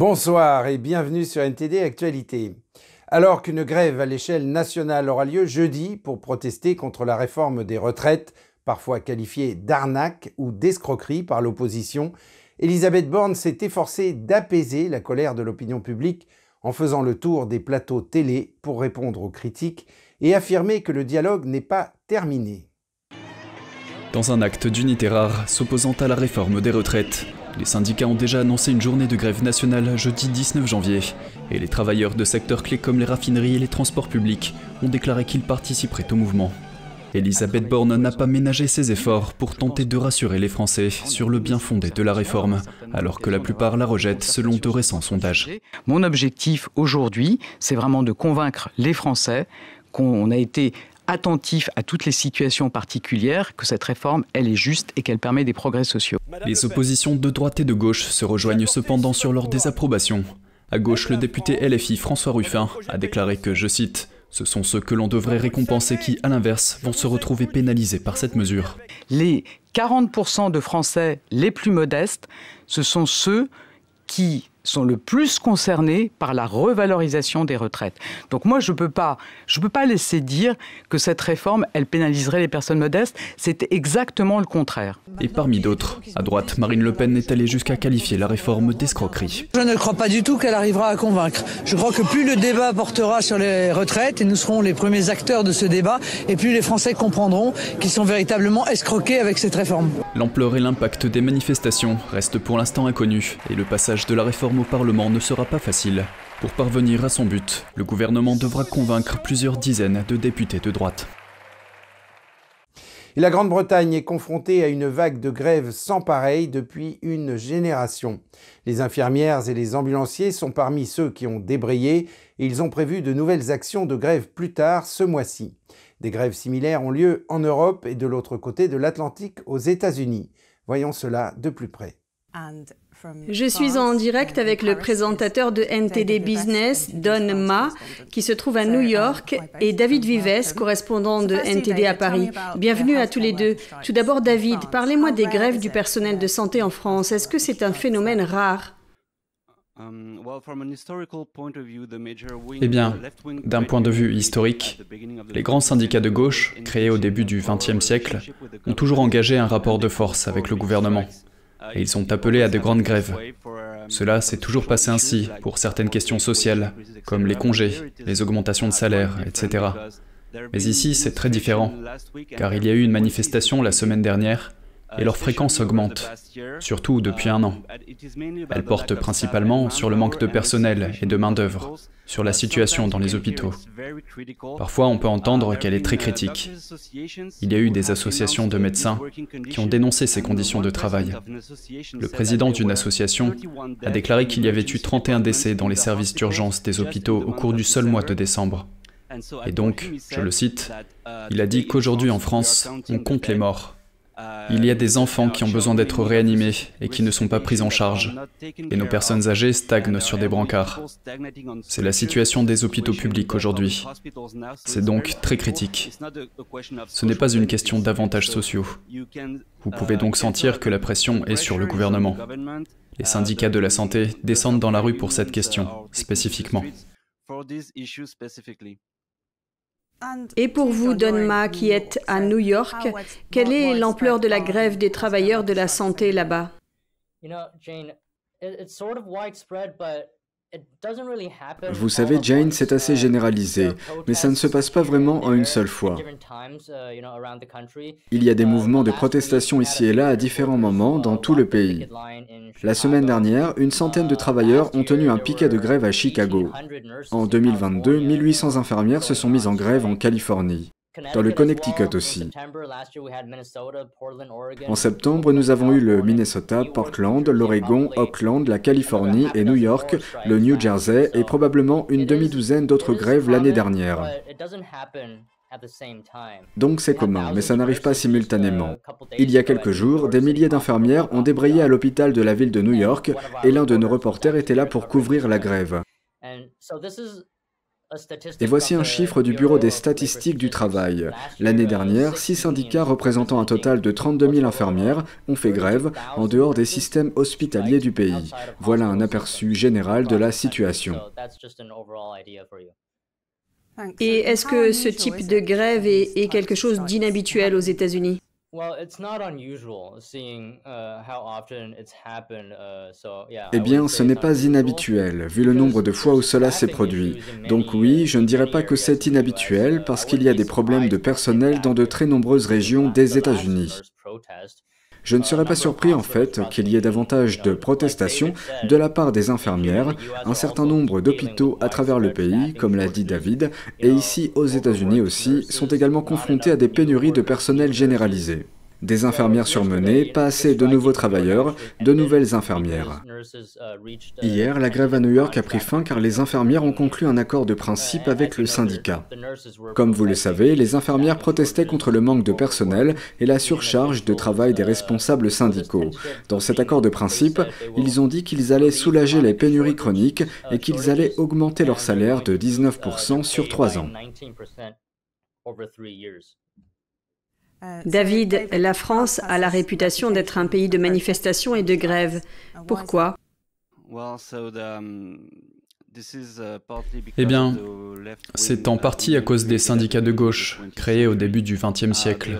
Bonsoir et bienvenue sur NTD Actualité. Alors qu'une grève à l'échelle nationale aura lieu jeudi pour protester contre la réforme des retraites, parfois qualifiée d'arnaque ou d'escroquerie par l'opposition, Elisabeth Borne s'est efforcée d'apaiser la colère de l'opinion publique en faisant le tour des plateaux télé pour répondre aux critiques et affirmer que le dialogue n'est pas terminé. Dans un acte d'unité rare s'opposant à la réforme des retraites, les syndicats ont déjà annoncé une journée de grève nationale jeudi 19 janvier, et les travailleurs de secteurs clés comme les raffineries et les transports publics ont déclaré qu'ils participeraient au mouvement. Elisabeth Borne n'a pas ménagé ses efforts pour tenter de rassurer les Français sur le bien fondé de la réforme, alors que la plupart la rejettent selon de récents sondages. Mon objectif aujourd'hui, c'est vraiment de convaincre les Français qu'on a été attentif à toutes les situations particulières, que cette réforme, elle est juste et qu'elle permet des progrès sociaux. Les oppositions de droite et de gauche se rejoignent cependant sur leur désapprobation. À gauche, le député LFI François Ruffin a déclaré que, je cite, ce sont ceux que l'on devrait récompenser qui, à l'inverse, vont se retrouver pénalisés par cette mesure. Les 40% de Français les plus modestes, ce sont ceux qui sont le plus concernés par la revalorisation des retraites. Donc moi, je ne peux, pas, je peux pas laisser dire que cette réforme, elle pénaliserait les personnes modestes. C'est exactement le contraire. Et parmi d'autres, à droite, Marine Le Pen est allée jusqu'à qualifier la réforme d'escroquerie. Je ne crois pas du tout qu'elle arrivera à convaincre. Je crois que plus le débat portera sur les retraites, et nous serons les premiers acteurs de ce débat, et plus les Français comprendront qu'ils sont véritablement escroqués avec cette réforme. L'ampleur et l'impact des manifestations restent pour l'instant inconnus, et le passage de la réforme au Parlement ne sera pas facile. Pour parvenir à son but, le gouvernement devra convaincre plusieurs dizaines de députés de droite. la Grande-Bretagne est confrontée à une vague de grève sans pareil depuis une génération. Les infirmières et les ambulanciers sont parmi ceux qui ont débrayé et ils ont prévu de nouvelles actions de grève plus tard ce mois-ci. Des grèves similaires ont lieu en Europe et de l'autre côté de l'Atlantique aux États-Unis. Voyons cela de plus près. Je suis en direct avec le présentateur de NTD Business, Don Ma, qui se trouve à New York, et David Vives, correspondant de NTD à Paris. Bienvenue à tous les deux. Tout d'abord, David, parlez-moi des grèves du personnel de santé en France. Est-ce que c'est un phénomène rare? Um, eh bien, d'un point de vue historique, les grands syndicats de gauche, créés au début du XXe siècle, ont toujours engagé un rapport de force avec le gouvernement et ils sont appelés à de grandes grèves. Cela s'est toujours passé ainsi pour certaines questions sociales, comme les congés, les augmentations de salaire, etc. Mais ici, c'est très différent, car il y a eu une manifestation la semaine dernière et leur fréquence augmente, surtout depuis un an. Elle porte principalement sur le manque de personnel et de main-d'œuvre, sur la situation dans les hôpitaux. Parfois, on peut entendre qu'elle est très critique. Il y a eu des associations de médecins qui ont dénoncé ces conditions de travail. Le président d'une association a déclaré qu'il y avait eu 31 décès dans les services d'urgence des hôpitaux au cours du seul mois de décembre. Et donc, je le cite, il a dit qu'aujourd'hui en France, on compte les morts il y a des enfants qui ont besoin d'être réanimés et qui ne sont pas pris en charge. Et nos personnes âgées stagnent sur des brancards. C'est la situation des hôpitaux publics aujourd'hui. C'est donc très critique. Ce n'est pas une question d'avantages sociaux. Vous pouvez donc sentir que la pression est sur le gouvernement. Les syndicats de la santé descendent dans la rue pour cette question, spécifiquement. Et pour vous, Donma, qui êtes à New York, quelle est l'ampleur de la grève des travailleurs de la santé là-bas? Vous savez, Jane, c'est assez généralisé, mais ça ne se passe pas vraiment en une seule fois. Il y a des mouvements de protestation ici et là à différents moments dans tout le pays. La semaine dernière, une centaine de travailleurs ont tenu un piquet de grève à Chicago. En 2022, 1800 infirmières se sont mises en grève en Californie dans le Connecticut aussi. En septembre, nous avons eu le Minnesota, Portland, l'Oregon, Oakland, la Californie et New York, le New Jersey et probablement une demi-douzaine d'autres grèves l'année dernière. Donc c'est commun, mais ça n'arrive pas simultanément. Il y a quelques jours, des milliers d'infirmières ont débrayé à l'hôpital de la ville de New York et l'un de nos reporters était là pour couvrir la grève. Et voici un chiffre du Bureau des statistiques du travail. L'année dernière, six syndicats représentant un total de 32 000 infirmières ont fait grève en dehors des systèmes hospitaliers du pays. Voilà un aperçu général de la situation. Et est-ce que ce type de grève est, quelque chose d'inhabituel aux États-Unis? Eh bien, ce n'est pas inhabituel, vu le nombre de fois où cela s'est produit. Donc oui, je ne dirais pas que c'est inhabituel, parce qu'il y a des problèmes de personnel dans de très nombreuses régions des États-Unis. Je ne serais pas surpris en fait qu'il y ait davantage de protestations de la part des infirmières, un certain nombre d'hôpitaux à travers le pays, comme l'a dit David, et ici aux États-Unis aussi, sont également confrontés à des pénuries de personnel généralisées. Des infirmières surmenées, pas assez de nouveaux travailleurs, de nouvelles infirmières. Hier, la grève à New York a pris fin car les infirmières ont conclu un accord de principe avec le syndicat. Comme vous le savez, les infirmières protestaient contre le manque de personnel et la surcharge de travail des responsables syndicaux. Dans cet accord de principe, ils ont dit qu'ils allaient soulager les pénuries chroniques et qu'ils allaient augmenter leur salaire de 19% sur trois ans. David, la France a la réputation d'être un pays de manifestations et de grèves. Pourquoi? Eh bien, c'est en partie à cause des syndicats de gauche, créés au début du XXe siècle.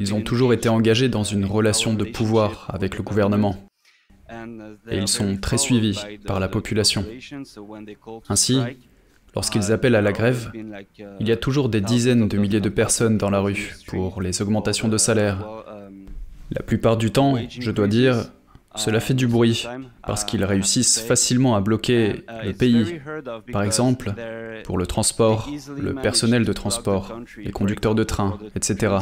Ils ont toujours été engagés dans une relation de pouvoir avec le gouvernement. Et ils sont très suivis par la population. Ainsi, Lorsqu'ils appellent à la grève, il y a toujours des dizaines de milliers de personnes dans la rue pour les augmentations de salaire. La plupart du temps, je dois dire, cela fait du bruit, parce qu'ils réussissent facilement à bloquer le pays. Par exemple, pour le transport, le personnel de transport, les conducteurs de train, etc.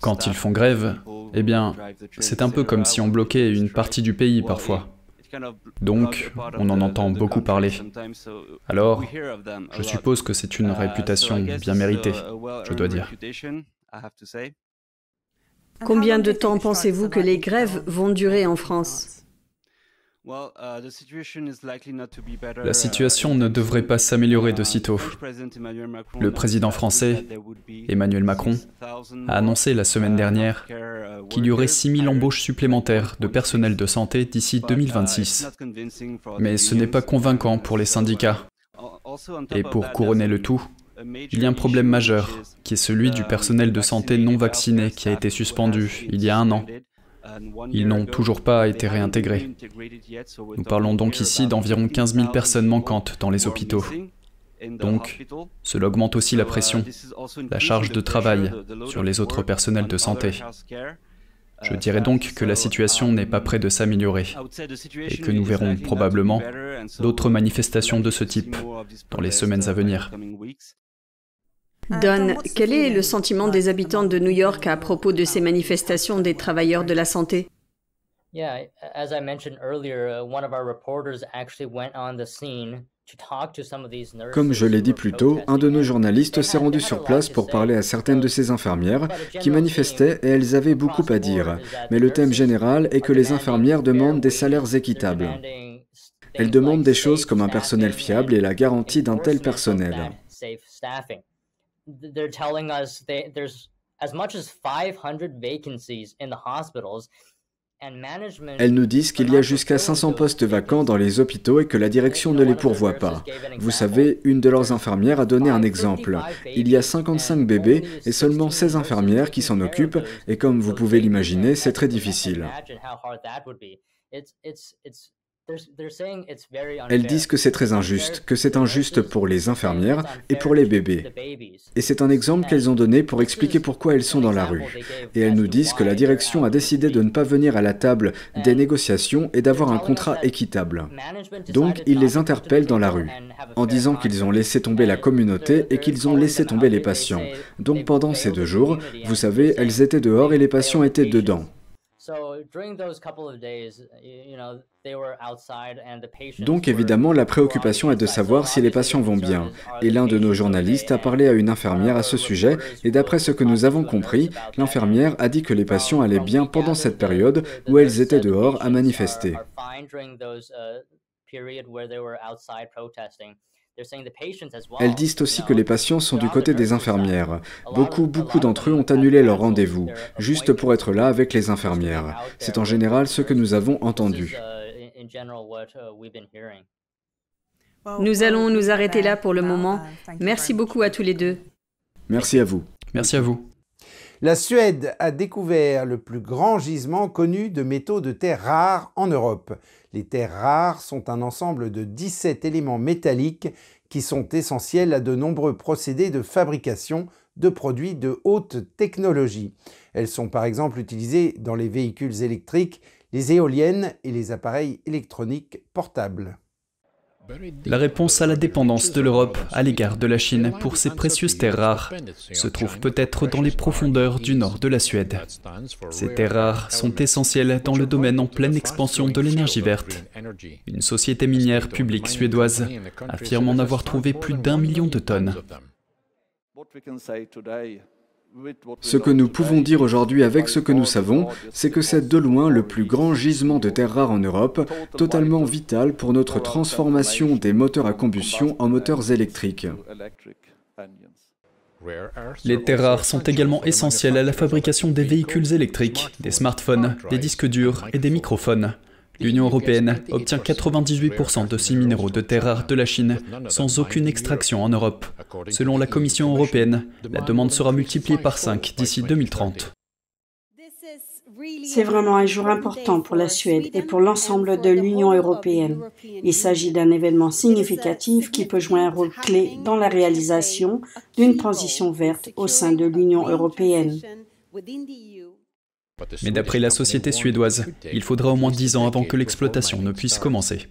Quand ils font grève, eh bien, c'est un peu comme si on bloquait une partie du pays parfois. Donc, on en entend beaucoup parler. Alors, je suppose que c'est une réputation bien méritée, je dois dire. Combien de temps pensez-vous que les grèves vont durer en France? La situation ne devrait pas s'améliorer de sitôt. Le président français, Emmanuel Macron, a annoncé la semaine dernière qu'il y aurait 6000 embauches supplémentaires de personnel de santé d'ici 2026. Mais ce n'est pas convaincant pour les syndicats. Et pour couronner le tout, il y a un problème majeur, qui est celui du personnel de santé non vacciné qui a été suspendu il y a un an ils n'ont toujours pas été réintégrés. Nous parlons donc ici d'environ 15 000 personnes manquantes dans les hôpitaux. Donc, cela augmente aussi la pression, la charge de travail sur les autres personnels de santé. Je dirais donc que la situation n'est pas près de s'améliorer et que nous verrons probablement d'autres manifestations de ce type dans les semaines à venir. Don, quel est le sentiment des habitants de New York à propos de ces manifestations des travailleurs de la santé? Comme je l'ai dit plus tôt, un de nos journalistes s'est rendu sur place pour parler à certaines de ces infirmières qui manifestaient et elles avaient beaucoup à dire. Mais le thème général est que les infirmières demandent des salaires équitables. Elles demandent des choses comme un personnel fiable et la garantie d'un tel personnel. They're telling us they, there's as much as 500 vacancies in the hospitals Elles nous disent qu'il y a jusqu'à 500 postes vacants dans les hôpitaux et que la direction ne les pourvoit pas. Vous savez, une de leurs infirmières a donné un exemple. Il y a 55 bébés et seulement 16 infirmières qui s'en occupent et comme vous pouvez l'imaginer, c'est très difficile. Elles disent que c'est très injuste, que c'est injuste pour les infirmières et pour les bébés. Et c'est un exemple qu'elles ont donné pour expliquer pourquoi elles sont dans la rue. Et elles nous disent que la direction a décidé de ne pas venir à la table des négociations et d'avoir un contrat équitable. Donc, ils les interpellent dans la rue, en disant qu'ils ont laissé tomber la communauté et qu'ils ont laissé tomber les patients. Donc pendant ces deux jours, vous savez, elles étaient dehors et les patients étaient dedans. Donc évidemment, la préoccupation est de savoir si les patients vont bien. Et l'un de nos journalistes a parlé à une infirmière à ce sujet, et d'après ce que nous avons compris, l'infirmière a dit que les patients allaient bien pendant cette période où elles étaient dehors à manifester. Elles disent aussi que les patients sont du côté des infirmières. Beaucoup, beaucoup d'entre eux ont annulé leur rendez-vous, juste pour être là avec les infirmières. C'est en général ce que nous avons entendu. Nous allons nous arrêter là pour le moment. Merci beaucoup à tous les deux. Merci à vous. Merci à vous. La Suède a découvert le plus grand gisement connu de métaux de terre rares en Europe. Les terres rares sont un ensemble de 17 éléments métalliques qui sont essentiels à de nombreux procédés de fabrication de produits de haute technologie. Elles sont par exemple utilisées dans les véhicules électriques, les éoliennes et les appareils électroniques portables. La réponse à la dépendance de l'Europe à l'égard de la Chine pour ces précieuses terres rares se trouve peut-être dans les profondeurs du nord de la Suède. Ces terres rares sont essentielles dans le domaine en pleine expansion de l'énergie verte. Une société minière publique suédoise affirme en avoir trouvé plus d'un million de tonnes. Ce que nous pouvons dire aujourd'hui avec ce que nous savons, c'est que c'est de loin le plus grand gisement de terres rares en Europe, totalement vital pour notre transformation des moteurs à combustion en moteurs électriques. Les terres rares sont également essentielles à la fabrication des véhicules électriques, des smartphones, des disques durs et des microphones. L'Union européenne obtient 98% de ces minéraux de terres rares de la Chine sans aucune extraction en Europe. Selon la Commission européenne, la demande sera multipliée par 5 d'ici 2030. C'est vraiment un jour important pour la Suède et pour l'ensemble de l'Union européenne. Il s'agit d'un événement significatif qui peut jouer un rôle clé dans la réalisation d'une transition verte au sein de l'Union européenne. Mais d'après la société suédoise, il faudra au moins 10 ans avant que l'exploitation ne puisse commencer.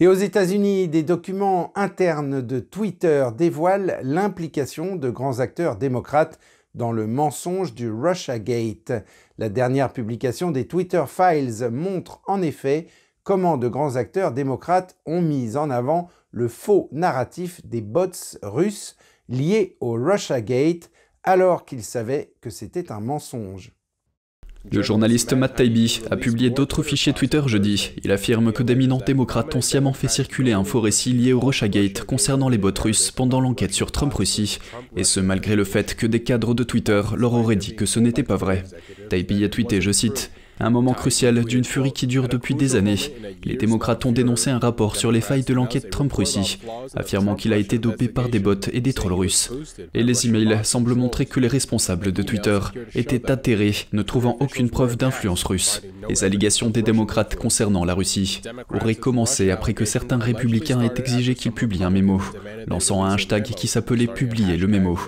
Et aux États-Unis, des documents internes de Twitter dévoilent l'implication de grands acteurs démocrates dans le mensonge du Russiagate. La dernière publication des Twitter Files montre en effet comment de grands acteurs démocrates ont mis en avant le faux narratif des bots russes liés au Russiagate alors qu'ils savaient que c'était un mensonge. Le journaliste Matt Taibbi a publié d'autres fichiers Twitter jeudi. Il affirme que d'éminents démocrates ont sciemment fait circuler un faux récit lié au Russiagate concernant les bots russes pendant l'enquête sur Trump-Russie, et ce malgré le fait que des cadres de Twitter leur auraient dit que ce n'était pas vrai. Taibbi a tweeté, je cite, un moment crucial d'une furie qui dure depuis des années. Les démocrates ont dénoncé un rapport sur les failles de l'enquête Trump-Russie, affirmant qu'il a été dopé par des bots et des trolls russes. Et les emails semblent montrer que les responsables de Twitter étaient atterrés, ne trouvant aucune preuve d'influence russe. Les allégations des démocrates concernant la Russie auraient commencé après que certains républicains aient exigé qu'il publie un mémo, lançant un hashtag qui s'appelait Publier le mémo.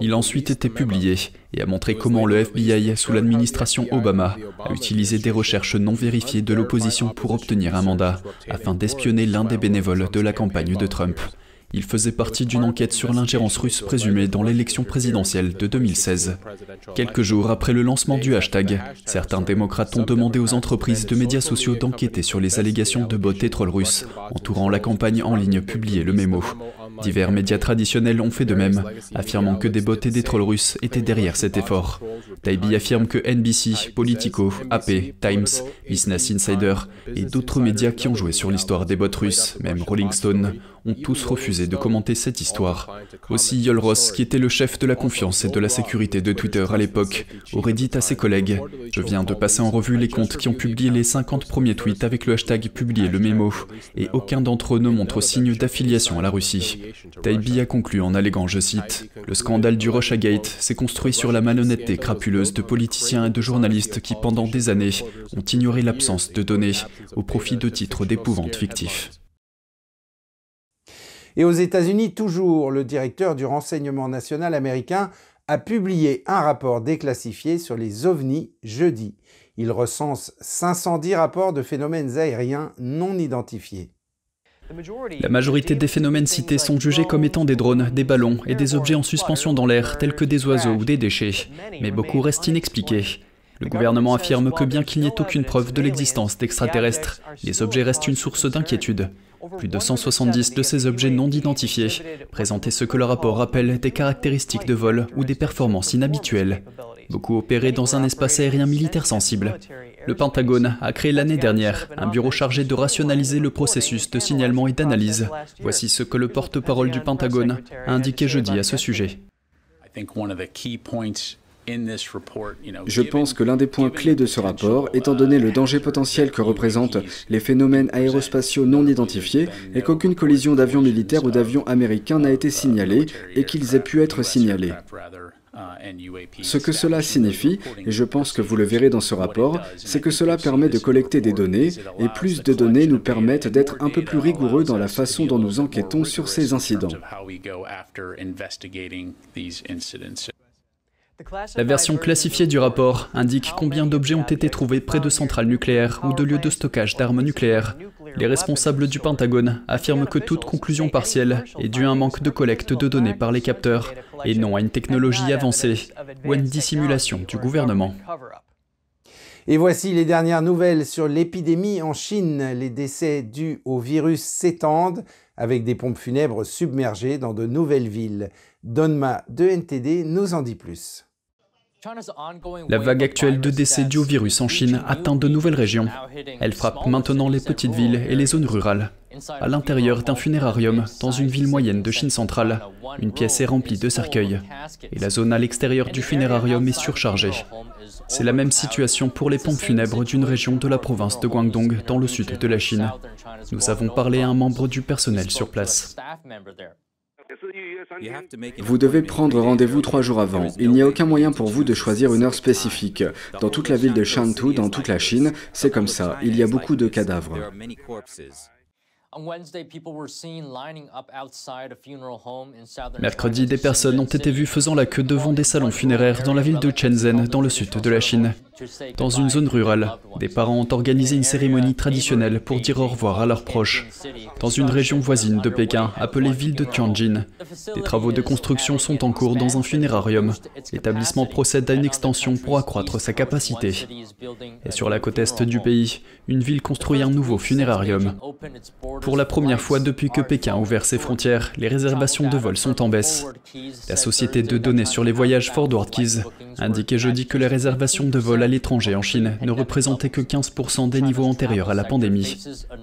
Il a ensuite été publié et a montré comment le FBI, sous l'administration Obama, a utilisé des recherches non vérifiées de l'opposition pour obtenir un mandat, afin d'espionner l'un des bénévoles de la campagne de Trump. Il faisait partie d'une enquête sur l'ingérence russe présumée dans l'élection présidentielle de 2016. Quelques jours après le lancement du hashtag, certains démocrates ont demandé aux entreprises de médias sociaux d'enquêter sur les allégations de bots et trolls russes entourant la campagne en ligne publiée le mémo. Divers médias traditionnels ont fait de même, affirmant que des bots et des trolls russes étaient derrière cet effort. Taibi affirme que NBC, Politico, AP, Times, Business Insider et d'autres médias qui ont joué sur l'histoire des bots russes, même Rolling Stone, ont tous refusé de commenter cette histoire. Aussi, Yol Ross, qui était le chef de la confiance et de la sécurité de Twitter à l'époque, aurait dit à ses collègues Je viens de passer en revue les comptes qui ont publié les 50 premiers tweets avec le hashtag publier le mémo, et aucun d'entre eux ne montre signe d'affiliation à la Russie. Taibi a conclu en alléguant, je cite, Le scandale du Russiagate s'est construit sur la malhonnêteté crapuleuse de politiciens et de journalistes qui, pendant des années, ont ignoré l'absence de données au profit de titres d'épouvante fictifs. Et aux États-Unis, toujours, le directeur du renseignement national américain a publié un rapport déclassifié sur les ovnis jeudi. Il recense 510 rapports de phénomènes aériens non identifiés. La majorité des phénomènes cités sont jugés comme étant des drones, des ballons et des objets en suspension dans l'air, tels que des oiseaux ou des déchets. Mais beaucoup restent inexpliqués. Le gouvernement affirme que bien qu'il n'y ait aucune preuve de l'existence d'extraterrestres, les objets restent une source d'inquiétude. Plus de 170 de ces objets non identifiés présentaient ce que le rapport appelle des caractéristiques de vol ou des performances inhabituelles. Beaucoup opéraient dans un espace aérien militaire sensible. Le Pentagone a créé l'année dernière un bureau chargé de rationaliser le processus de signalement et d'analyse. Voici ce que le porte-parole du Pentagone a indiqué jeudi à ce sujet. Je pense que l'un des points clés de ce rapport, étant donné le danger potentiel que représentent les phénomènes aérospatiaux non identifiés, est qu'aucune collision d'avions militaires ou d'avions américains n'a été signalée et qu'ils aient pu être signalés. Ce que cela signifie, et je pense que vous le verrez dans ce rapport, c'est que cela permet de collecter des données, et plus de données nous permettent d'être un peu plus rigoureux dans la façon dont nous enquêtons sur ces incidents. La version classifiée du rapport indique combien d'objets ont été trouvés près de centrales nucléaires ou de lieux de stockage d'armes nucléaires. Les responsables du Pentagone affirment que toute conclusion partielle est due à un manque de collecte de données par les capteurs et non à une technologie avancée ou à une dissimulation du gouvernement. Et voici les dernières nouvelles sur l'épidémie en Chine. Les décès dus au virus s'étendent avec des pompes funèbres submergées dans de nouvelles villes. Donma de NTD nous en dit plus. La vague actuelle de décès du virus en Chine atteint de nouvelles régions. Elle frappe maintenant les petites villes et les zones rurales. À l'intérieur d'un funérarium, dans une ville moyenne de Chine centrale, une pièce est remplie de cercueils. Et la zone à l'extérieur du funérarium est surchargée. C'est la même situation pour les pompes funèbres d'une région de la province de Guangdong, dans le sud de la Chine. Nous avons parlé à un membre du personnel sur place. Vous devez prendre rendez-vous trois jours avant. Il n'y a aucun moyen pour vous de choisir une heure spécifique. Dans toute la ville de Shantou, dans toute la Chine, c'est comme ça. Il y a beaucoup de cadavres. Mercredi, des personnes ont été vues faisant la queue devant des salons funéraires dans la ville de Shenzhen, dans le sud de la Chine. Dans une zone rurale, des parents ont organisé une cérémonie traditionnelle pour dire au revoir à leurs proches. Dans une région voisine de Pékin, appelée ville de Tianjin, des travaux de construction sont en cours dans un funérarium. L'établissement procède à une extension pour accroître sa capacité. Et sur la côte est du pays, une ville construit un nouveau funérarium. Pour la première fois depuis que Pékin a ouvert ses frontières, les réservations de vol sont en baisse. La société de données sur les voyages Forward Keys indiquait jeudi que les réservations de vol à l'étranger en Chine ne représentaient que 15% des niveaux antérieurs à la pandémie.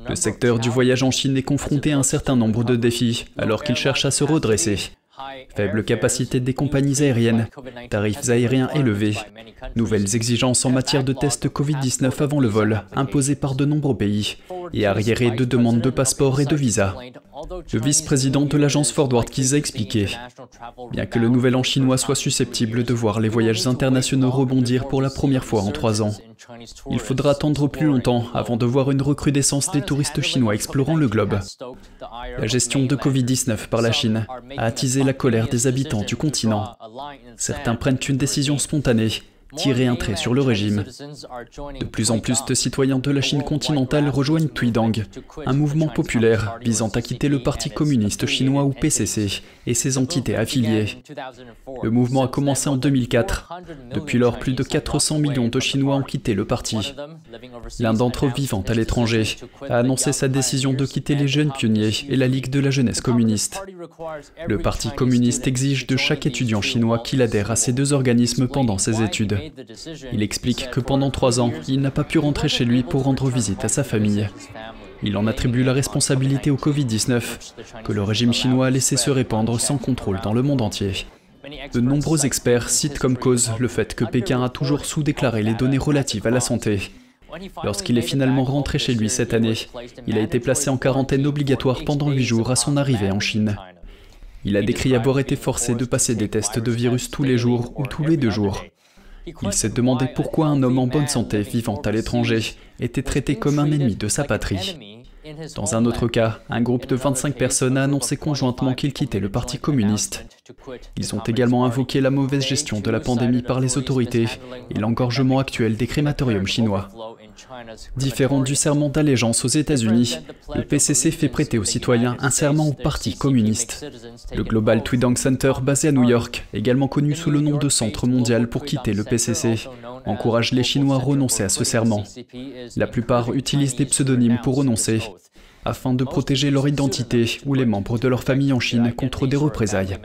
Le secteur du voyage en Chine est confronté à un certain nombre de défis, alors qu'il cherche à se redresser. Faible capacité des compagnies aériennes, tarifs aériens élevés, nouvelles exigences en matière de tests Covid-19 avant le vol, imposées par de nombreux pays, et arriérés de demandes de passeport et de visa. Le vice-président de l'agence Forward Keys a expliqué Bien que le nouvel an chinois soit susceptible de voir les voyages internationaux rebondir pour la première fois en trois ans, il faudra attendre plus longtemps avant de voir une recrudescence des touristes chinois explorant le globe. La gestion de Covid-19 par la Chine a attisé la colère des habitants du continent. Certains prennent une décision spontanée tirer un trait sur le régime. De plus en plus de citoyens de la Chine continentale rejoignent Tuidang, un mouvement populaire visant à quitter le Parti communiste chinois ou PCC et ses entités affiliées. Le mouvement a commencé en 2004. Depuis lors, plus de 400 millions de Chinois ont quitté le parti. L'un d'entre eux vivant à l'étranger a annoncé sa décision de quitter les jeunes pionniers et la Ligue de la jeunesse communiste. Le Parti communiste exige de chaque étudiant chinois qu'il adhère à ces deux organismes pendant ses études. Il explique que pendant trois ans, il n'a pas pu rentrer chez lui pour rendre visite à sa famille. Il en attribue la responsabilité au Covid-19, que le régime chinois a laissé se répandre sans contrôle dans le monde entier. De nombreux experts citent comme cause le fait que Pékin a toujours sous-déclaré les données relatives à la santé. Lorsqu'il est finalement rentré chez lui cette année, il a été placé en quarantaine obligatoire pendant huit jours à son arrivée en Chine. Il a décrit avoir été forcé de passer des tests de virus tous les jours ou tous les deux jours. Il s'est demandé pourquoi un homme en bonne santé vivant à l'étranger était traité comme un ennemi de sa patrie. Dans un autre cas, un groupe de 25 personnes a annoncé conjointement qu'ils quittaient le Parti communiste. Ils ont également invoqué la mauvaise gestion de la pandémie par les autorités et l'engorgement actuel des crématoriums chinois. Différent du serment d'allégeance aux États-Unis, le PCC fait prêter aux citoyens un serment au Parti communiste. Le Global Tweedang Center, basé à New York, également connu sous le nom de Centre mondial pour quitter le PCC, encourage les Chinois à renoncer à ce serment. La plupart utilisent des pseudonymes pour renoncer, afin de protéger leur identité ou les membres de leur famille en Chine contre des représailles.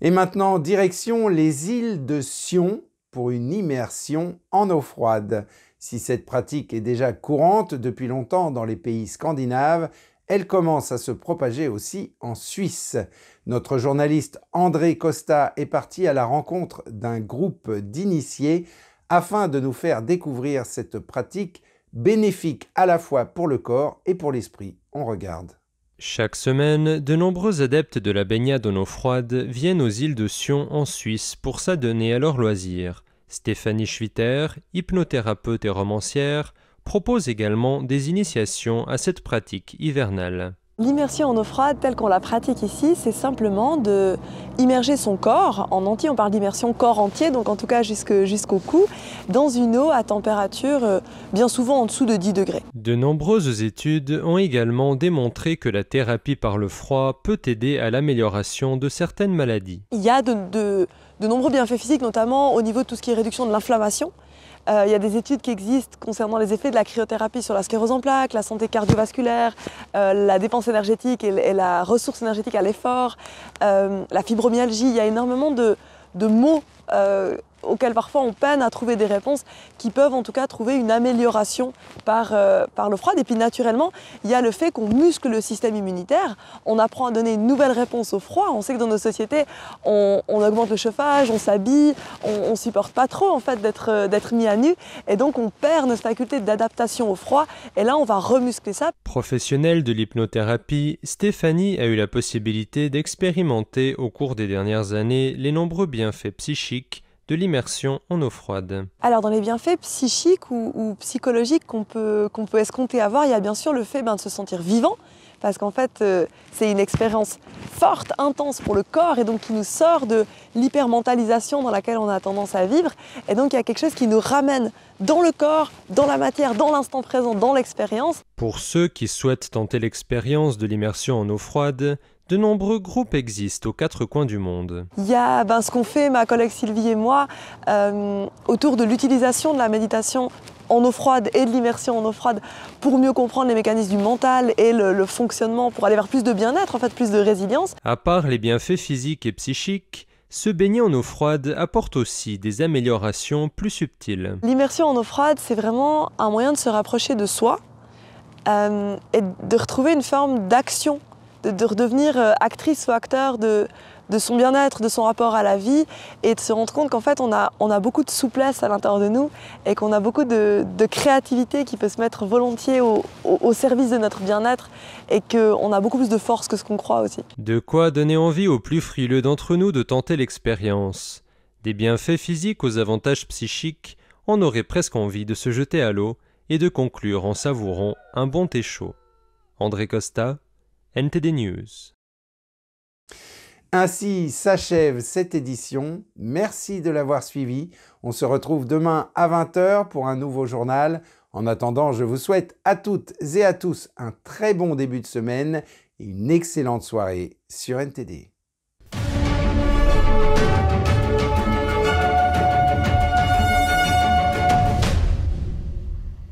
Et maintenant, direction les îles de Sion, pour une immersion en eau froide. Si cette pratique est déjà courante depuis longtemps dans les pays scandinaves, elle commence à se propager aussi en Suisse. Notre journaliste André Costa est parti à la rencontre d'un groupe d'initiés afin de nous faire découvrir cette pratique bénéfique à la fois pour le corps et pour l'esprit. On regarde. Chaque semaine, de nombreux adeptes de la baignade en eau froide viennent aux îles de Sion en Suisse pour s'adonner à leurs loisirs. Stéphanie Schwitter, hypnothérapeute et romancière, propose également des initiations à cette pratique hivernale. L'immersion en eau froide telle qu'on la pratique ici, c'est simplement de immerger son corps en entier, on parle d'immersion corps entier, donc en tout cas jusqu'au cou, dans une eau à température euh, bien souvent en dessous de 10 degrés. De nombreuses études ont également démontré que la thérapie par le froid peut aider à l'amélioration de certaines maladies. Il y a de nombreux bienfaits physiques, notamment au niveau de tout ce qui est réduction de l'inflammation. Euh, il y a des études qui existent concernant les effets de la cryothérapie sur la sclérose en plaques, la santé cardiovasculaire, euh, la dépense énergétique et, la ressource énergétique à l'effort, euh, la fibromyalgie. Il y a énormément de mots auxquels parfois on peine à trouver des réponses, qui peuvent en tout cas trouver une amélioration par, euh, par l'eau froide. Et puis naturellement, il y a le fait qu'on muscle le système immunitaire, on apprend à donner une nouvelle réponse au froid. On sait que dans nos sociétés, on, augmente le chauffage, on s'habille, on, ne supporte pas trop en fait euh, d'être mis à nu, et donc on perd notre faculté d'adaptation au froid. Et là, on va remuscler ça. Professionnelle de l'hypnothérapie, Stéphanie a eu la possibilité d'expérimenter au cours des dernières années les nombreux bienfaits psychiques de l'immersion en eau froide Alors dans les bienfaits psychiques ou, psychologiques qu'on peut, qu'on peut escompter avoir, il y a bien sûr le fait ben, de se sentir vivant, parce qu'en fait euh, c'est une expérience forte, intense pour le corps et donc qui nous sort de l'hypermentalisation dans laquelle on a tendance à vivre. Et donc il y a quelque chose qui nous ramène dans le corps, dans la matière, dans l'instant présent, dans l'expérience. Pour ceux qui souhaitent tenter l'expérience de l'immersion en eau froide, de nombreux groupes existent aux quatre coins du monde. Il y a ben, ce qu'on fait, ma collègue Sylvie et moi, euh, autour de l'utilisation de la méditation en eau froide et de l'immersion en eau froide pour mieux comprendre les mécanismes du mental et le, fonctionnement, pour aller vers plus de bien-être, en fait, plus de résilience. À part les bienfaits physiques et psychiques, se baigner en eau froide apporte aussi des améliorations plus subtiles. L'immersion en eau froide, c'est vraiment un moyen de se rapprocher de soi euh, et de retrouver une forme d'action de, redevenir euh, actrice ou acteur de, son bien-être, de son rapport à la vie et de se rendre compte qu'en fait on a, on a beaucoup de souplesse à l'intérieur de nous et qu'on a beaucoup de, créativité qui peut se mettre volontiers au, service de notre bien-être et qu'on a beaucoup plus de force que ce qu'on croit aussi. De quoi donner envie aux plus frileux d'entre nous de tenter l'expérience? Des bienfaits physiques aux avantages psychiques, on aurait presque envie de se jeter à l'eau et de conclure en savourant un bon thé chaud. André Costa, NTD News. Ainsi s'achève cette édition. Merci de l'avoir suivi. On se retrouve demain à 20h pour un nouveau journal. En attendant, je vous souhaite à toutes et à tous un très bon début de semaine et une excellente soirée sur NTD.